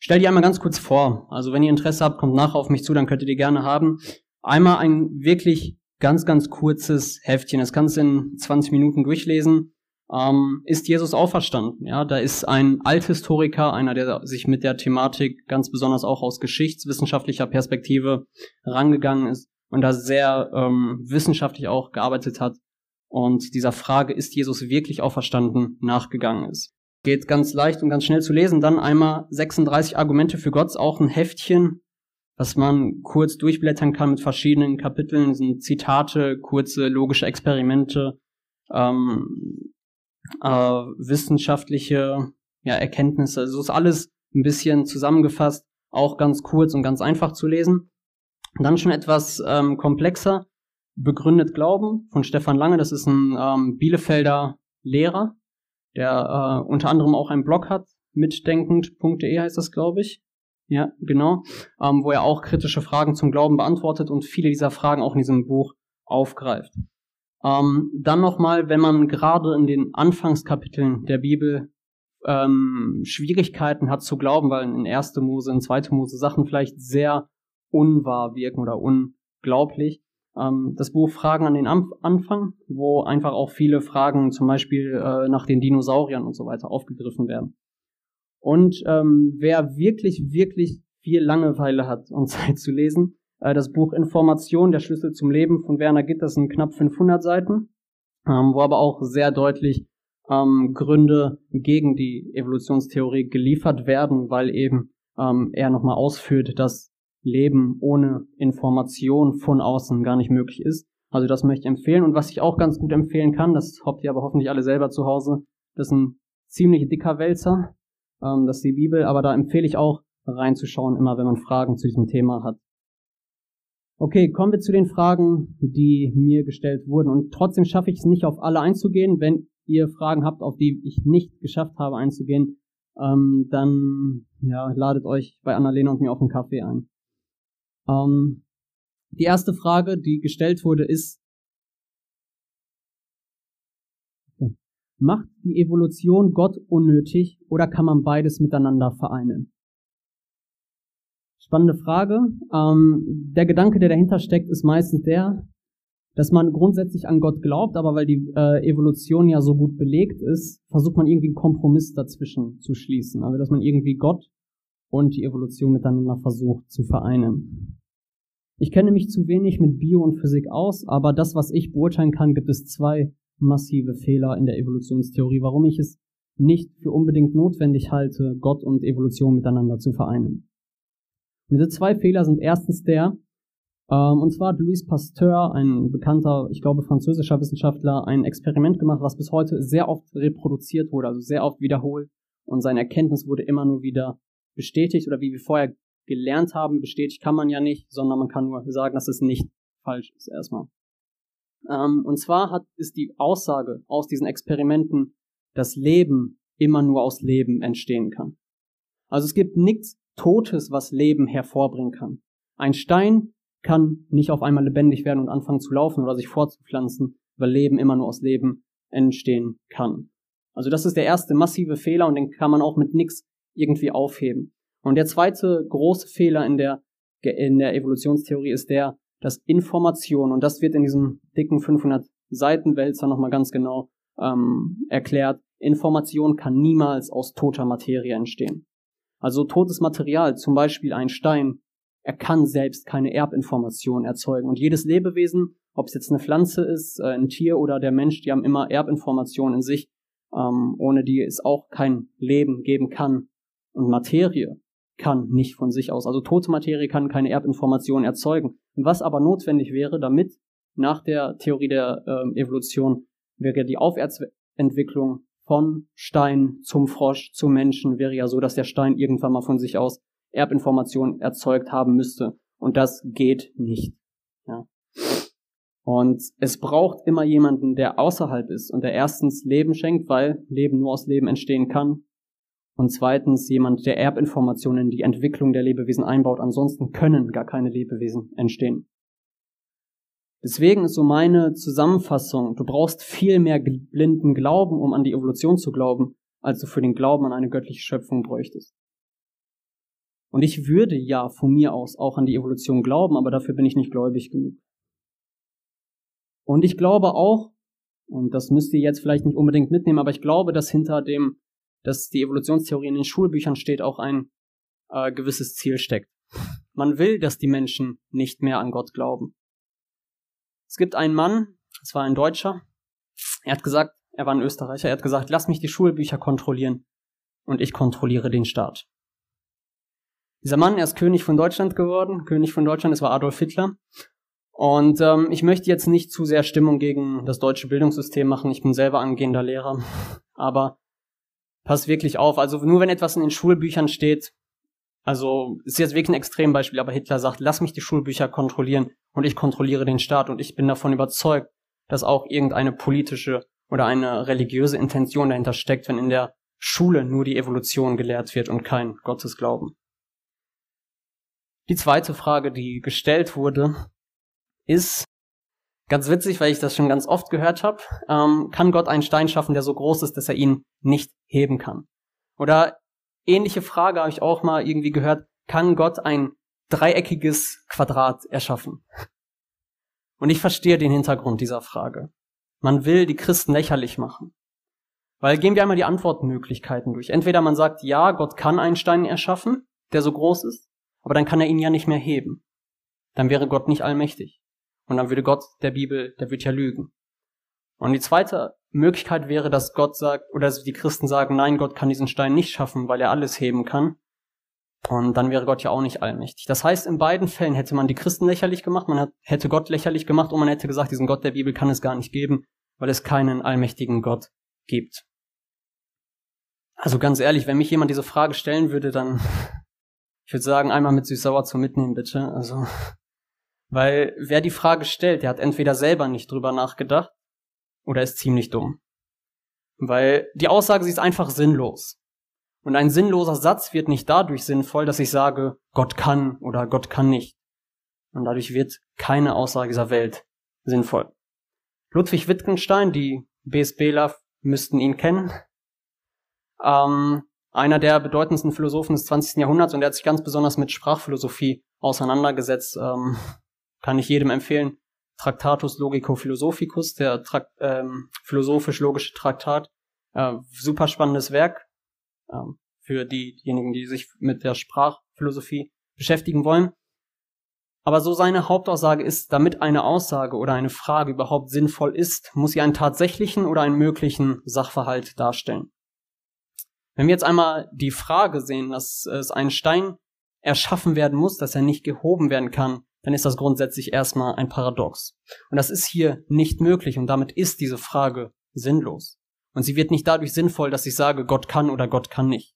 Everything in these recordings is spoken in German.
stell die einmal ganz kurz vor. Also wenn ihr Interesse habt, kommt nachher auf mich zu, dann könnt ihr gerne haben. Einmal ein wirklich ganz, ganz kurzes Heftchen. Das kannst du in 20 Minuten durchlesen. Ähm, ist Jesus auferstanden? Ja, da ist ein Althistoriker, einer, der sich mit der Thematik ganz besonders auch aus geschichtswissenschaftlicher Perspektive rangegangen ist und da sehr ähm, wissenschaftlich auch gearbeitet hat und dieser Frage, ist Jesus wirklich auferstanden, nachgegangen ist. Geht ganz leicht und ganz schnell zu lesen. Dann einmal 36 Argumente für Gott, auch ein Heftchen, was man kurz durchblättern kann mit verschiedenen Kapiteln, sind Zitate, kurze logische Experimente, ähm, äh, wissenschaftliche ja, Erkenntnisse. Also ist alles ein bisschen zusammengefasst, auch ganz kurz und ganz einfach zu lesen. Dann schon etwas ähm, komplexer. Begründet Glauben von Stefan Lange. Das ist ein ähm, Bielefelder Lehrer, der äh, unter anderem auch einen Blog hat. Mitdenkend.de heißt das, glaube ich. Ja, genau. Ähm, wo er auch kritische Fragen zum Glauben beantwortet und viele dieser Fragen auch in diesem Buch aufgreift. Ähm, dann nochmal, wenn man gerade in den Anfangskapiteln der Bibel ähm, Schwierigkeiten hat zu glauben, weil in 1. Mose, in 2. Mose Sachen vielleicht sehr unwahr wirken oder unglaublich. Ähm, das Buch Fragen an den Anfang, wo einfach auch viele Fragen zum Beispiel äh, nach den Dinosauriern und so weiter aufgegriffen werden. Und ähm, wer wirklich, wirklich viel Langeweile hat und Zeit zu lesen, äh, das Buch Information, der Schlüssel zum Leben von Werner Gitt, das sind knapp 500 Seiten, ähm, wo aber auch sehr deutlich ähm, Gründe gegen die Evolutionstheorie geliefert werden, weil eben ähm, er nochmal ausführt, dass Leben ohne Information von außen gar nicht möglich ist. Also das möchte ich empfehlen. Und was ich auch ganz gut empfehlen kann, das habt ihr aber hoffentlich alle selber zu Hause, das ist ein ziemlich dicker Wälzer, ähm, das ist die Bibel, aber da empfehle ich auch reinzuschauen, immer wenn man Fragen zu diesem Thema hat. Okay, kommen wir zu den Fragen, die mir gestellt wurden. Und trotzdem schaffe ich es nicht, auf alle einzugehen. Wenn ihr Fragen habt, auf die ich nicht geschafft habe einzugehen, ähm, dann ja, ladet euch bei Annalena und mir auf einen Kaffee ein. Ähm, die erste Frage, die gestellt wurde, ist, macht die Evolution Gott unnötig oder kann man beides miteinander vereinen? Spannende Frage. Ähm, der Gedanke, der dahinter steckt, ist meistens der, dass man grundsätzlich an Gott glaubt, aber weil die äh, Evolution ja so gut belegt ist, versucht man irgendwie einen Kompromiss dazwischen zu schließen. Also dass man irgendwie Gott und die Evolution miteinander versucht zu vereinen. Ich kenne mich zu wenig mit Bio und Physik aus, aber das, was ich beurteilen kann, gibt es zwei massive Fehler in der Evolutionstheorie, warum ich es nicht für unbedingt notwendig halte, Gott und Evolution miteinander zu vereinen. Und diese zwei Fehler sind erstens der, ähm, und zwar hat Louis Pasteur, ein bekannter, ich glaube französischer Wissenschaftler, ein Experiment gemacht, was bis heute sehr oft reproduziert wurde, also sehr oft wiederholt, und seine Erkenntnis wurde immer nur wieder bestätigt oder wie wir vorher gelernt haben, bestätigt kann man ja nicht, sondern man kann nur sagen, dass es nicht falsch ist erstmal. Ähm, und zwar hat, ist die Aussage aus diesen Experimenten, dass Leben immer nur aus Leben entstehen kann. Also es gibt nichts Totes, was Leben hervorbringen kann. Ein Stein kann nicht auf einmal lebendig werden und anfangen zu laufen oder sich fortzupflanzen, weil Leben immer nur aus Leben entstehen kann. Also das ist der erste massive Fehler und den kann man auch mit nichts irgendwie aufheben. Und der zweite große Fehler in der, in der Evolutionstheorie ist der, dass Information, und das wird in diesem dicken 500 Seiten Wälzer nochmal ganz genau ähm, erklärt, Information kann niemals aus toter Materie entstehen. Also totes Material, zum Beispiel ein Stein, er kann selbst keine Erbinformation erzeugen. Und jedes Lebewesen, ob es jetzt eine Pflanze ist, äh, ein Tier oder der Mensch, die haben immer Erbinformation in sich, ähm, ohne die es auch kein Leben geben kann. Und Materie kann nicht von sich aus. Also tote Materie kann keine Erbinformation erzeugen. Was aber notwendig wäre, damit nach der Theorie der äh, Evolution wäre die Aufwärtsentwicklung von Stein zum Frosch zum Menschen wäre ja so, dass der Stein irgendwann mal von sich aus Erbinformation erzeugt haben müsste. Und das geht nicht. Ja. Und es braucht immer jemanden, der außerhalb ist und der erstens Leben schenkt, weil Leben nur aus Leben entstehen kann und zweitens jemand, der Erbinformationen in die Entwicklung der Lebewesen einbaut. Ansonsten können gar keine Lebewesen entstehen. Deswegen ist so meine Zusammenfassung, du brauchst viel mehr blinden Glauben, um an die Evolution zu glauben, als du für den Glauben an eine göttliche Schöpfung bräuchtest. Und ich würde ja von mir aus auch an die Evolution glauben, aber dafür bin ich nicht gläubig genug. Und ich glaube auch, und das müsst ihr jetzt vielleicht nicht unbedingt mitnehmen, aber ich glaube, dass hinter dem, dass die Evolutionstheorie in den Schulbüchern steht, auch ein äh, gewisses Ziel steckt. Man will, dass die Menschen nicht mehr an Gott glauben. Es gibt einen Mann, das war ein Deutscher, er hat gesagt, er war ein Österreicher, er hat gesagt, lass mich die Schulbücher kontrollieren und ich kontrolliere den Staat. Dieser Mann, er ist König von Deutschland geworden, König von Deutschland, es war Adolf Hitler. Und ähm, ich möchte jetzt nicht zu sehr Stimmung gegen das deutsche Bildungssystem machen, ich bin selber angehender Lehrer, aber pass wirklich auf, also nur wenn etwas in den Schulbüchern steht, also ist jetzt wirklich ein Extrembeispiel, aber Hitler sagt, lass mich die Schulbücher kontrollieren und ich kontrolliere den Staat und ich bin davon überzeugt, dass auch irgendeine politische oder eine religiöse Intention dahinter steckt, wenn in der Schule nur die Evolution gelehrt wird und kein Gottesglauben. Die zweite Frage, die gestellt wurde, ist ganz witzig, weil ich das schon ganz oft gehört habe. Ähm, kann Gott einen Stein schaffen, der so groß ist, dass er ihn nicht heben kann? Oder ähnliche Frage habe ich auch mal irgendwie gehört, kann Gott ein dreieckiges Quadrat erschaffen? Und ich verstehe den Hintergrund dieser Frage. Man will die Christen lächerlich machen. Weil gehen wir einmal die Antwortmöglichkeiten durch. Entweder man sagt, ja, Gott kann einen Stein erschaffen, der so groß ist, aber dann kann er ihn ja nicht mehr heben. Dann wäre Gott nicht allmächtig. Und dann würde Gott der Bibel, der würde ja lügen. Und die zweite Möglichkeit wäre, dass Gott sagt, oder dass die Christen sagen, nein, Gott kann diesen Stein nicht schaffen, weil er alles heben kann. Und dann wäre Gott ja auch nicht allmächtig. Das heißt, in beiden Fällen hätte man die Christen lächerlich gemacht, man hätte Gott lächerlich gemacht und man hätte gesagt, diesen Gott der Bibel kann es gar nicht geben, weil es keinen allmächtigen Gott gibt. Also ganz ehrlich, wenn mich jemand diese Frage stellen würde, dann, ich würde sagen, einmal mit süß-sauer zu mitnehmen, bitte. Also, weil wer die Frage stellt, der hat entweder selber nicht drüber nachgedacht oder ist ziemlich dumm. Weil die Aussage, sie ist einfach sinnlos. Und ein sinnloser Satz wird nicht dadurch sinnvoll, dass ich sage, Gott kann oder Gott kann nicht. Und dadurch wird keine Aussage dieser Welt sinnvoll. Ludwig Wittgenstein, die BSBler müssten ihn kennen, ähm, einer der bedeutendsten Philosophen des 20. Jahrhunderts und er hat sich ganz besonders mit Sprachphilosophie auseinandergesetzt. Ähm, kann ich jedem empfehlen. Tractatus Logico Philosophicus, der Trakt, ähm, philosophisch-logische Traktat. Äh, super spannendes Werk ähm, für diejenigen, die sich mit der Sprachphilosophie beschäftigen wollen. Aber so seine Hauptaussage ist, damit eine Aussage oder eine Frage überhaupt sinnvoll ist, muss sie einen tatsächlichen oder einen möglichen Sachverhalt darstellen. Wenn wir jetzt einmal die Frage sehen, dass es ein Stein erschaffen werden muss, dass er nicht gehoben werden kann, dann ist das grundsätzlich erstmal ein Paradox. Und das ist hier nicht möglich und damit ist diese Frage sinnlos. Und sie wird nicht dadurch sinnvoll, dass ich sage, Gott kann oder Gott kann nicht.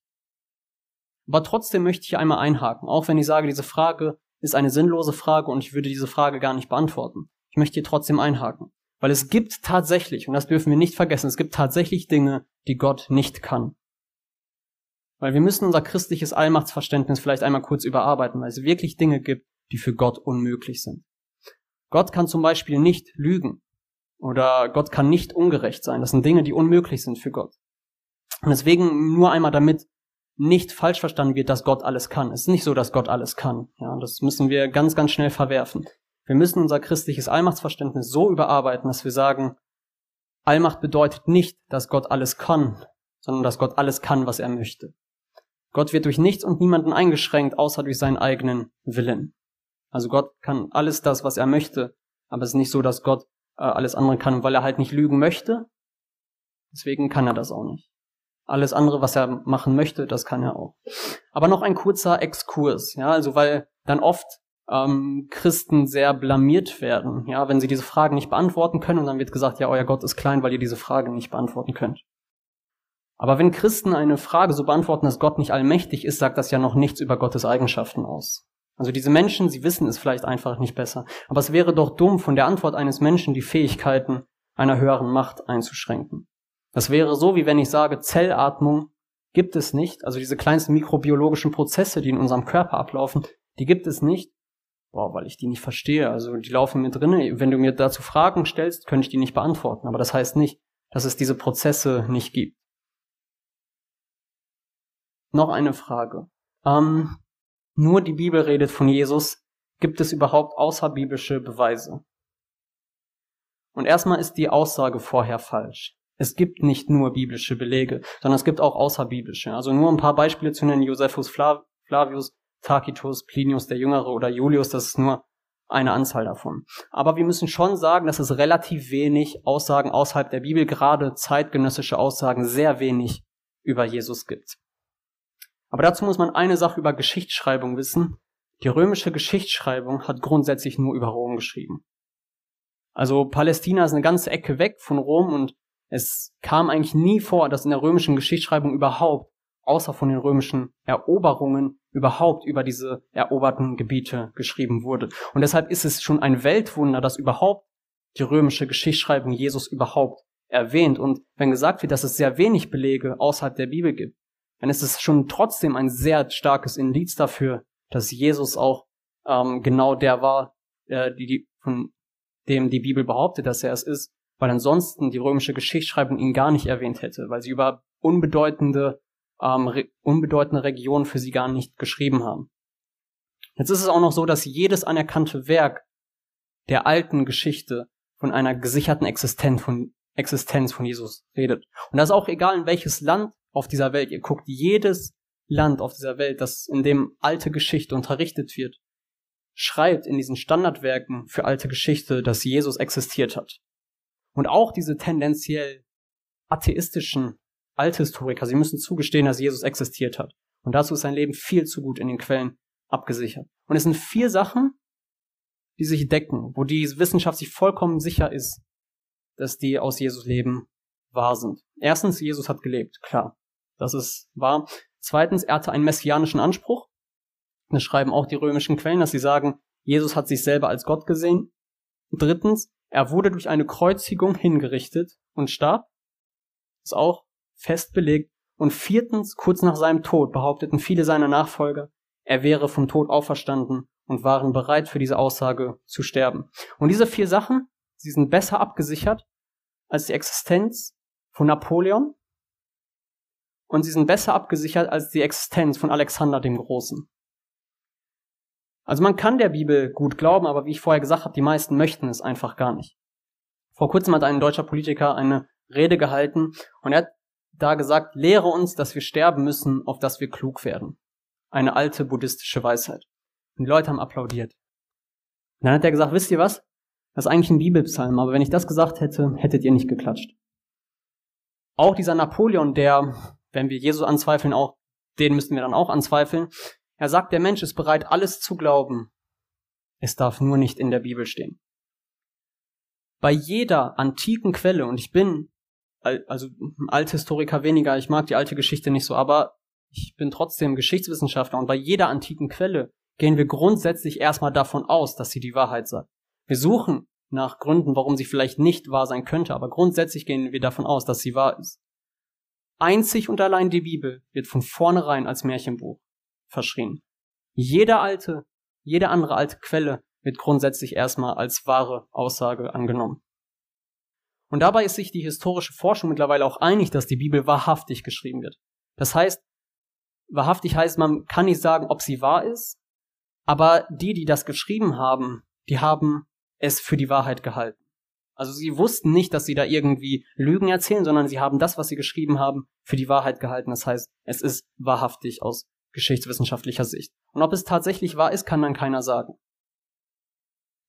Aber trotzdem möchte ich einmal einhaken, auch wenn ich sage, diese Frage ist eine sinnlose Frage und ich würde diese Frage gar nicht beantworten. Ich möchte hier trotzdem einhaken. Weil es gibt tatsächlich, und das dürfen wir nicht vergessen, es gibt tatsächlich Dinge, die Gott nicht kann. Weil wir müssen unser christliches Allmachtsverständnis vielleicht einmal kurz überarbeiten, weil es wirklich Dinge gibt, die für Gott unmöglich sind. Gott kann zum Beispiel nicht lügen oder Gott kann nicht ungerecht sein. Das sind Dinge, die unmöglich sind für Gott. Und deswegen nur einmal damit nicht falsch verstanden wird, dass Gott alles kann. Es ist nicht so, dass Gott alles kann. Ja, das müssen wir ganz, ganz schnell verwerfen. Wir müssen unser christliches Allmachtsverständnis so überarbeiten, dass wir sagen, Allmacht bedeutet nicht, dass Gott alles kann, sondern dass Gott alles kann, was er möchte. Gott wird durch nichts und niemanden eingeschränkt, außer durch seinen eigenen Willen. Also Gott kann alles das, was er möchte, aber es ist nicht so, dass Gott äh, alles andere kann, weil er halt nicht lügen möchte. Deswegen kann er das auch nicht. Alles andere, was er machen möchte, das kann er auch. Aber noch ein kurzer Exkurs, ja, also weil dann oft ähm, Christen sehr blamiert werden, ja, wenn sie diese Fragen nicht beantworten können und dann wird gesagt, ja, euer Gott ist klein, weil ihr diese Frage nicht beantworten könnt. Aber wenn Christen eine Frage so beantworten, dass Gott nicht allmächtig ist, sagt das ja noch nichts über Gottes Eigenschaften aus. Also diese Menschen, sie wissen es vielleicht einfach nicht besser. Aber es wäre doch dumm, von der Antwort eines Menschen die Fähigkeiten einer höheren Macht einzuschränken. Das wäre so, wie wenn ich sage, Zellatmung gibt es nicht. Also diese kleinsten mikrobiologischen Prozesse, die in unserem Körper ablaufen, die gibt es nicht. Boah, weil ich die nicht verstehe. Also die laufen mir drinnen. Wenn du mir dazu Fragen stellst, könnte ich die nicht beantworten. Aber das heißt nicht, dass es diese Prozesse nicht gibt. Noch eine Frage. Ähm, nur die Bibel redet von Jesus, gibt es überhaupt außerbiblische Beweise? Und erstmal ist die Aussage vorher falsch. Es gibt nicht nur biblische Belege, sondern es gibt auch außerbiblische. Also nur ein paar Beispiele zu nennen, Josephus Flavius, Tacitus, Plinius der Jüngere oder Julius, das ist nur eine Anzahl davon. Aber wir müssen schon sagen, dass es relativ wenig Aussagen außerhalb der Bibel, gerade zeitgenössische Aussagen, sehr wenig über Jesus gibt. Aber dazu muss man eine Sache über Geschichtsschreibung wissen. Die römische Geschichtsschreibung hat grundsätzlich nur über Rom geschrieben. Also Palästina ist eine ganze Ecke weg von Rom und es kam eigentlich nie vor, dass in der römischen Geschichtsschreibung überhaupt, außer von den römischen Eroberungen, überhaupt über diese eroberten Gebiete geschrieben wurde. Und deshalb ist es schon ein Weltwunder, dass überhaupt die römische Geschichtsschreibung Jesus überhaupt erwähnt. Und wenn gesagt wird, dass es sehr wenig Belege außerhalb der Bibel gibt, dann ist es schon trotzdem ein sehr starkes Indiz dafür, dass Jesus auch ähm, genau der war, äh, die, die, von dem die Bibel behauptet, dass er es ist, weil ansonsten die römische Geschichtsschreibung ihn gar nicht erwähnt hätte, weil sie über unbedeutende, ähm, re unbedeutende Regionen für sie gar nicht geschrieben haben. Jetzt ist es auch noch so, dass jedes anerkannte Werk der alten Geschichte von einer gesicherten Existenz von, Existenz von Jesus redet. Und das ist auch egal, in welches Land auf dieser Welt ihr guckt. Jedes Land auf dieser Welt, das in dem alte Geschichte unterrichtet wird, schreibt in diesen Standardwerken für alte Geschichte, dass Jesus existiert hat. Und auch diese tendenziell atheistischen Althistoriker, sie müssen zugestehen, dass Jesus existiert hat. Und dazu ist sein Leben viel zu gut in den Quellen abgesichert. Und es sind vier Sachen, die sich decken, wo die Wissenschaft sich vollkommen sicher ist, dass die aus Jesus Leben wahr sind. Erstens, Jesus hat gelebt, klar. Das ist wahr. Zweitens, er hatte einen messianischen Anspruch. Das schreiben auch die römischen Quellen, dass sie sagen, Jesus hat sich selber als Gott gesehen. Drittens, er wurde durch eine Kreuzigung hingerichtet und starb. Das ist auch fest belegt. Und viertens, kurz nach seinem Tod behaupteten viele seiner Nachfolger, er wäre vom Tod auferstanden und waren bereit für diese Aussage zu sterben. Und diese vier Sachen, sie sind besser abgesichert als die Existenz von Napoleon und sie sind besser abgesichert als die Existenz von Alexander dem Großen. Also man kann der Bibel gut glauben, aber wie ich vorher gesagt habe, die meisten möchten es einfach gar nicht. Vor kurzem hat ein deutscher Politiker eine Rede gehalten und er hat da gesagt, lehre uns, dass wir sterben müssen, auf dass wir klug werden. Eine alte buddhistische Weisheit. Und die Leute haben applaudiert. Und dann hat er gesagt, wisst ihr was? Das ist eigentlich ein Bibelpsalm, aber wenn ich das gesagt hätte, hättet ihr nicht geklatscht. Auch dieser Napoleon, der, wenn wir Jesus anzweifeln, auch, den müssten wir dann auch anzweifeln, er sagt, der Mensch ist bereit, alles zu glauben. Es darf nur nicht in der Bibel stehen. Bei jeder antiken Quelle, und ich bin, also Althistoriker weniger, ich mag die alte Geschichte nicht so, aber ich bin trotzdem Geschichtswissenschaftler und bei jeder antiken Quelle gehen wir grundsätzlich erstmal davon aus, dass sie die Wahrheit sagt. Wir suchen nach Gründen, warum sie vielleicht nicht wahr sein könnte, aber grundsätzlich gehen wir davon aus, dass sie wahr ist. Einzig und allein die Bibel wird von vornherein als Märchenbuch verschrien. Jede alte, jede andere alte Quelle wird grundsätzlich erstmal als wahre Aussage angenommen. Und dabei ist sich die historische Forschung mittlerweile auch einig, dass die Bibel wahrhaftig geschrieben wird. Das heißt, wahrhaftig heißt, man kann nicht sagen, ob sie wahr ist, aber die, die das geschrieben haben, die haben es für die Wahrheit gehalten. Also sie wussten nicht, dass sie da irgendwie Lügen erzählen, sondern sie haben das, was sie geschrieben haben, für die Wahrheit gehalten. Das heißt, es ist wahrhaftig aus geschichtswissenschaftlicher Sicht. Und ob es tatsächlich wahr ist, kann dann keiner sagen.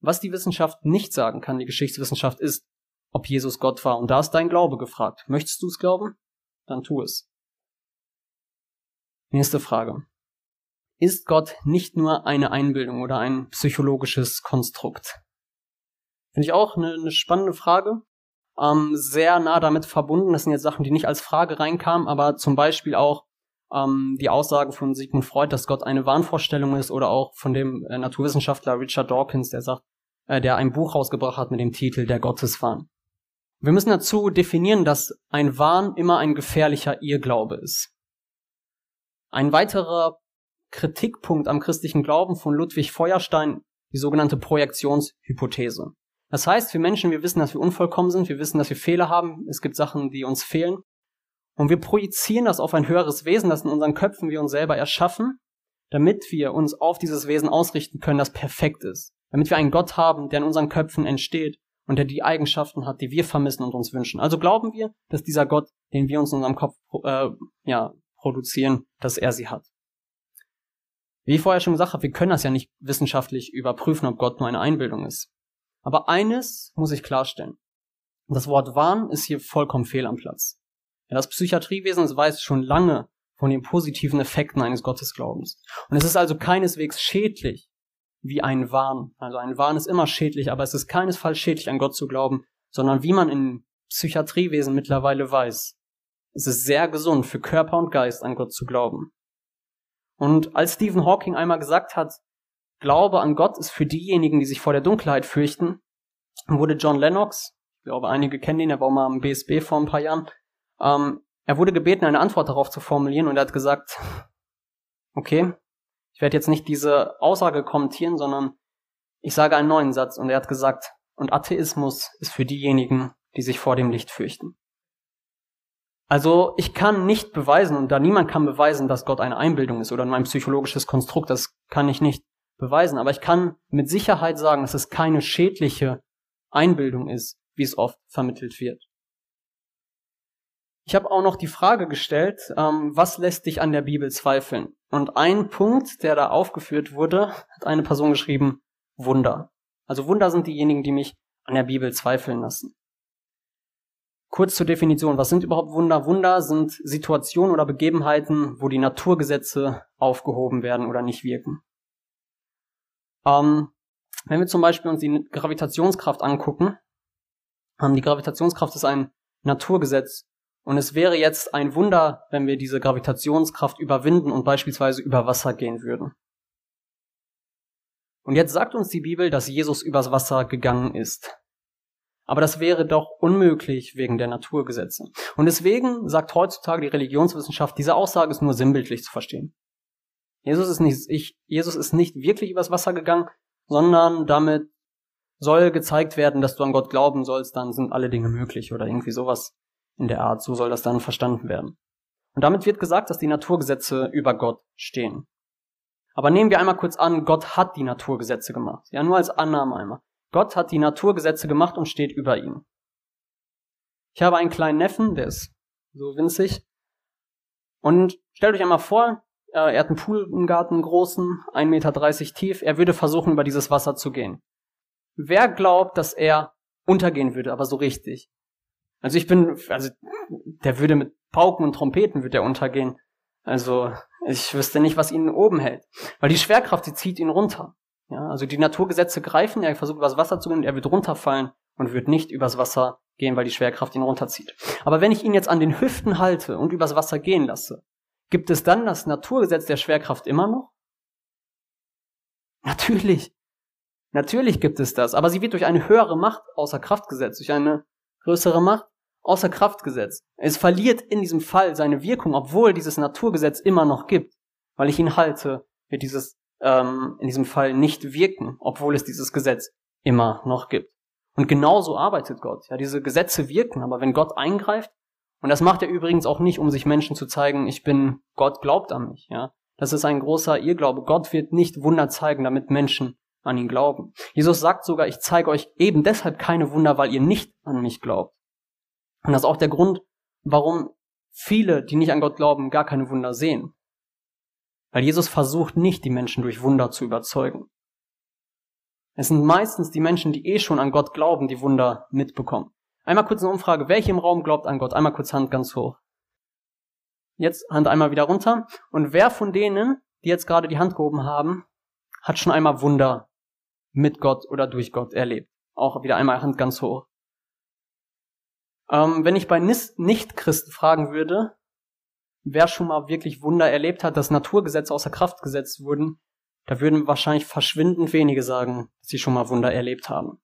Was die Wissenschaft nicht sagen kann, die Geschichtswissenschaft, ist, ob Jesus Gott war. Und da ist dein Glaube gefragt. Möchtest du es glauben? Dann tu es. Nächste Frage. Ist Gott nicht nur eine Einbildung oder ein psychologisches Konstrukt? Finde ich auch eine, eine spannende Frage. Ähm, sehr nah damit verbunden. Das sind jetzt Sachen, die nicht als Frage reinkamen, aber zum Beispiel auch ähm, die Aussage von Sigmund Freud, dass Gott eine Wahnvorstellung ist, oder auch von dem äh, Naturwissenschaftler Richard Dawkins, der sagt, äh, der ein Buch rausgebracht hat mit dem Titel Der Gotteswahn. Wir müssen dazu definieren, dass ein Wahn immer ein gefährlicher Irrglaube ist. Ein weiterer Kritikpunkt am christlichen Glauben von Ludwig Feuerstein, die sogenannte Projektionshypothese. Das heißt, wir Menschen, wir wissen, dass wir unvollkommen sind, wir wissen, dass wir Fehler haben, es gibt Sachen, die uns fehlen. Und wir projizieren das auf ein höheres Wesen, das in unseren Köpfen wir uns selber erschaffen. damit wir uns auf dieses Wesen ausrichten können, das perfekt ist. Damit wir einen Gott haben, der in unseren Köpfen entsteht und der die Eigenschaften hat, die wir vermissen und uns wünschen. Also glauben wir, dass dieser Gott, den wir uns in unserem Kopf äh, ja, produzieren, dass er sie hat. Wie ich vorher schon gesagt habe, wir können das ja nicht wissenschaftlich überprüfen, ob Gott nur eine Einbildung ist. Aber eines muss ich klarstellen. Das Wort Wahn ist hier vollkommen fehl am Platz. Ja, das Psychiatriewesen weiß schon lange von den positiven Effekten eines Gottesglaubens. Und es ist also keineswegs schädlich, wie ein Wahn. Also ein Wahn ist immer schädlich, aber es ist keinesfalls schädlich, an Gott zu glauben, sondern wie man in Psychiatriewesen mittlerweile weiß, es ist sehr gesund für Körper und Geist, an Gott zu glauben. Und als Stephen Hawking einmal gesagt hat, Glaube an Gott ist für diejenigen, die sich vor der Dunkelheit fürchten, wurde John Lennox, ich glaube einige kennen ihn, er war mal am BSB vor ein paar Jahren, ähm, er wurde gebeten, eine Antwort darauf zu formulieren und er hat gesagt, okay, ich werde jetzt nicht diese Aussage kommentieren, sondern ich sage einen neuen Satz und er hat gesagt, und Atheismus ist für diejenigen, die sich vor dem Licht fürchten. Also ich kann nicht beweisen, und da niemand kann beweisen, dass Gott eine Einbildung ist oder nur ein psychologisches Konstrukt, das kann ich nicht beweisen, aber ich kann mit Sicherheit sagen, dass es keine schädliche Einbildung ist, wie es oft vermittelt wird. Ich habe auch noch die Frage gestellt, ähm, was lässt dich an der Bibel zweifeln? Und ein Punkt, der da aufgeführt wurde, hat eine Person geschrieben, Wunder. Also Wunder sind diejenigen, die mich an der Bibel zweifeln lassen. Kurz zur Definition, was sind überhaupt Wunder? Wunder sind Situationen oder Begebenheiten, wo die Naturgesetze aufgehoben werden oder nicht wirken. Ähm, wenn wir zum Beispiel uns die Gravitationskraft angucken, ähm, die Gravitationskraft ist ein Naturgesetz und es wäre jetzt ein Wunder, wenn wir diese Gravitationskraft überwinden und beispielsweise über Wasser gehen würden. Und jetzt sagt uns die Bibel, dass Jesus übers Wasser gegangen ist. Aber das wäre doch unmöglich wegen der Naturgesetze. Und deswegen sagt heutzutage die Religionswissenschaft, diese Aussage ist nur sinnbildlich zu verstehen. Jesus ist nicht, ich, Jesus ist nicht wirklich übers Wasser gegangen, sondern damit soll gezeigt werden, dass du an Gott glauben sollst, dann sind alle Dinge möglich oder irgendwie sowas in der Art. So soll das dann verstanden werden. Und damit wird gesagt, dass die Naturgesetze über Gott stehen. Aber nehmen wir einmal kurz an, Gott hat die Naturgesetze gemacht. Ja, nur als Annahme einmal. Gott hat die Naturgesetze gemacht und steht über ihnen. Ich habe einen kleinen Neffen, der ist so winzig. Und stellt euch einmal vor, er hat einen Pool im Garten, einen großen, 1,30 Meter tief. Er würde versuchen, über dieses Wasser zu gehen. Wer glaubt, dass er untergehen würde, aber so richtig? Also ich bin, also der würde mit Pauken und Trompeten wird er untergehen. Also ich wüsste nicht, was ihn oben hält. Weil die Schwerkraft, die zieht ihn runter. Ja, also die Naturgesetze greifen, er versucht übers Wasser zu gehen, er wird runterfallen und wird nicht übers Wasser gehen, weil die Schwerkraft ihn runterzieht. Aber wenn ich ihn jetzt an den Hüften halte und übers Wasser gehen lasse, gibt es dann das Naturgesetz der Schwerkraft immer noch? Natürlich. Natürlich gibt es das, aber sie wird durch eine höhere Macht außer Kraft gesetzt, durch eine größere Macht außer Kraft gesetzt. Es verliert in diesem Fall seine Wirkung, obwohl dieses Naturgesetz immer noch gibt. Weil ich ihn halte, wird dieses ähm, in diesem Fall nicht wirken, obwohl es dieses Gesetz immer noch gibt. Und genauso arbeitet Gott. Ja, diese Gesetze wirken, aber wenn Gott eingreift, und das macht er übrigens auch nicht, um sich Menschen zu zeigen, ich bin, Gott glaubt an mich, ja. Das ist ein großer Irrglaube. Gott wird nicht Wunder zeigen, damit Menschen an ihn glauben. Jesus sagt sogar, ich zeige euch eben deshalb keine Wunder, weil ihr nicht an mich glaubt. Und das ist auch der Grund, warum viele, die nicht an Gott glauben, gar keine Wunder sehen. Weil Jesus versucht nicht, die Menschen durch Wunder zu überzeugen. Es sind meistens die Menschen, die eh schon an Gott glauben, die Wunder mitbekommen. Einmal kurz eine Umfrage. Wer hier im Raum glaubt an Gott? Einmal kurz Hand ganz hoch. Jetzt Hand einmal wieder runter. Und wer von denen, die jetzt gerade die Hand gehoben haben, hat schon einmal Wunder mit Gott oder durch Gott erlebt? Auch wieder einmal Hand ganz hoch. Ähm, wenn ich bei Nicht-Christen fragen würde, wer schon mal wirklich Wunder erlebt hat, dass Naturgesetze außer Kraft gesetzt wurden, da würden wahrscheinlich verschwindend wenige sagen, dass sie schon mal Wunder erlebt haben.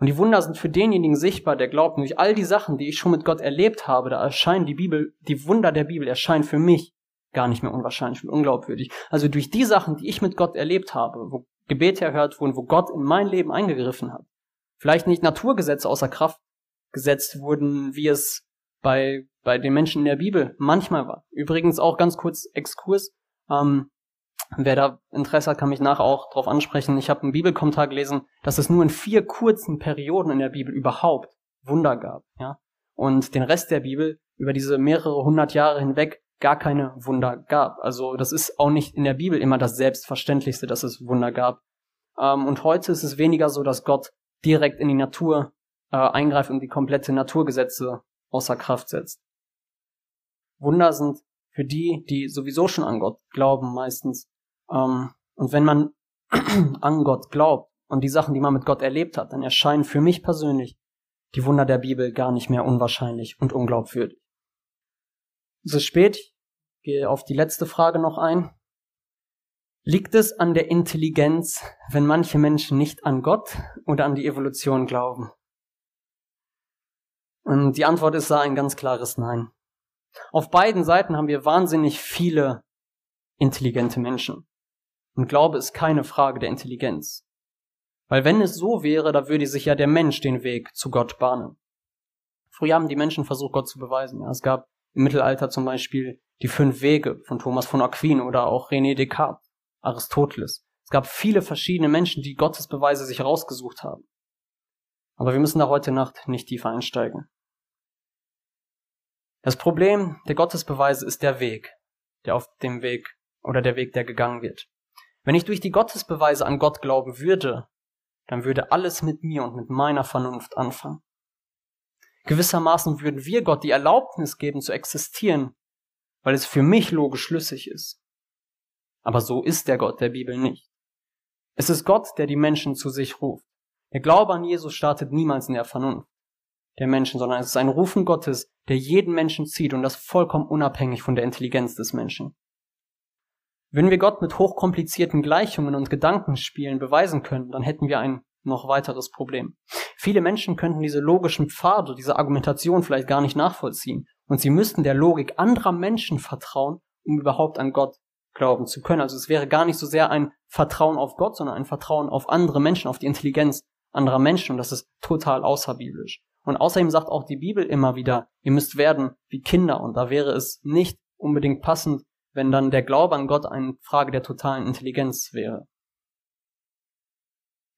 Und die Wunder sind für denjenigen sichtbar, der glaubt, durch all die Sachen, die ich schon mit Gott erlebt habe, da erscheinen die Bibel, die Wunder der Bibel erscheinen für mich gar nicht mehr unwahrscheinlich und unglaubwürdig. Also durch die Sachen, die ich mit Gott erlebt habe, wo Gebete erhört wurden, wo Gott in mein Leben eingegriffen hat, vielleicht nicht Naturgesetze außer Kraft gesetzt wurden, wie es bei, bei den Menschen in der Bibel manchmal war. Übrigens auch ganz kurz Exkurs. Ähm, Wer da Interesse hat, kann mich nachher auch darauf ansprechen. Ich habe einen Bibelkommentar gelesen, dass es nur in vier kurzen Perioden in der Bibel überhaupt Wunder gab. Ja? Und den Rest der Bibel über diese mehrere hundert Jahre hinweg gar keine Wunder gab. Also das ist auch nicht in der Bibel immer das Selbstverständlichste, dass es Wunder gab. Ähm, und heute ist es weniger so, dass Gott direkt in die Natur äh, eingreift und die komplette Naturgesetze außer Kraft setzt. Wunder sind für die, die sowieso schon an Gott glauben, meistens. Ähm, und wenn man an Gott glaubt und die Sachen, die man mit Gott erlebt hat, dann erscheinen für mich persönlich die Wunder der Bibel gar nicht mehr unwahrscheinlich und unglaubwürdig. Es ist spät, ich gehe auf die letzte Frage noch ein. Liegt es an der Intelligenz, wenn manche Menschen nicht an Gott oder an die Evolution glauben? Und die Antwort ist da ein ganz klares Nein. Auf beiden Seiten haben wir wahnsinnig viele intelligente Menschen. Und Glaube ist keine Frage der Intelligenz. Weil wenn es so wäre, da würde sich ja der Mensch den Weg zu Gott bahnen. Früher haben die Menschen versucht, Gott zu beweisen. Ja, es gab im Mittelalter zum Beispiel die fünf Wege von Thomas von Aquin oder auch René Descartes, Aristoteles. Es gab viele verschiedene Menschen, die Gottesbeweise sich herausgesucht haben. Aber wir müssen da heute Nacht nicht tiefer einsteigen. Das Problem der Gottesbeweise ist der Weg, der auf dem Weg oder der Weg, der gegangen wird. Wenn ich durch die Gottesbeweise an Gott glauben würde, dann würde alles mit mir und mit meiner Vernunft anfangen. Gewissermaßen würden wir Gott die Erlaubnis geben zu existieren, weil es für mich logisch schlüssig ist. Aber so ist der Gott der Bibel nicht. Es ist Gott, der die Menschen zu sich ruft. Der Glaube an Jesus startet niemals in der Vernunft der Menschen, sondern es ist ein Rufen Gottes, der jeden Menschen zieht und das vollkommen unabhängig von der Intelligenz des Menschen. Wenn wir Gott mit hochkomplizierten Gleichungen und Gedankenspielen beweisen können, dann hätten wir ein noch weiteres Problem. Viele Menschen könnten diese logischen Pfade, diese Argumentation vielleicht gar nicht nachvollziehen und sie müssten der Logik anderer Menschen vertrauen, um überhaupt an Gott glauben zu können. Also es wäre gar nicht so sehr ein Vertrauen auf Gott, sondern ein Vertrauen auf andere Menschen, auf die Intelligenz anderer Menschen und das ist total außerbiblisch. Und außerdem sagt auch die Bibel immer wieder, ihr müsst werden wie Kinder. Und da wäre es nicht unbedingt passend, wenn dann der Glaube an Gott eine Frage der totalen Intelligenz wäre.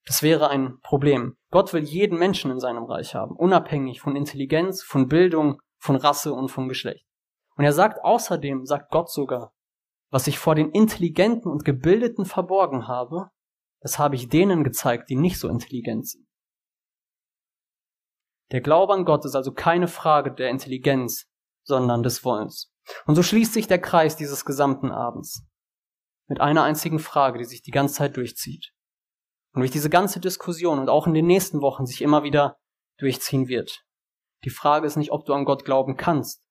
Das wäre ein Problem. Gott will jeden Menschen in seinem Reich haben, unabhängig von Intelligenz, von Bildung, von Rasse und vom Geschlecht. Und er sagt außerdem, sagt Gott sogar, was ich vor den Intelligenten und Gebildeten verborgen habe, das habe ich denen gezeigt, die nicht so intelligent sind. Der Glaube an Gott ist also keine Frage der Intelligenz, sondern des Wollens. Und so schließt sich der Kreis dieses gesamten Abends. Mit einer einzigen Frage, die sich die ganze Zeit durchzieht. Und durch diese ganze Diskussion und auch in den nächsten Wochen sich immer wieder durchziehen wird. Die Frage ist nicht, ob du an Gott glauben kannst,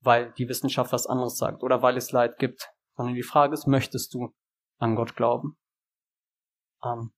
weil die Wissenschaft was anderes sagt oder weil es Leid gibt, sondern die Frage ist, möchtest du an Gott glauben? Amen.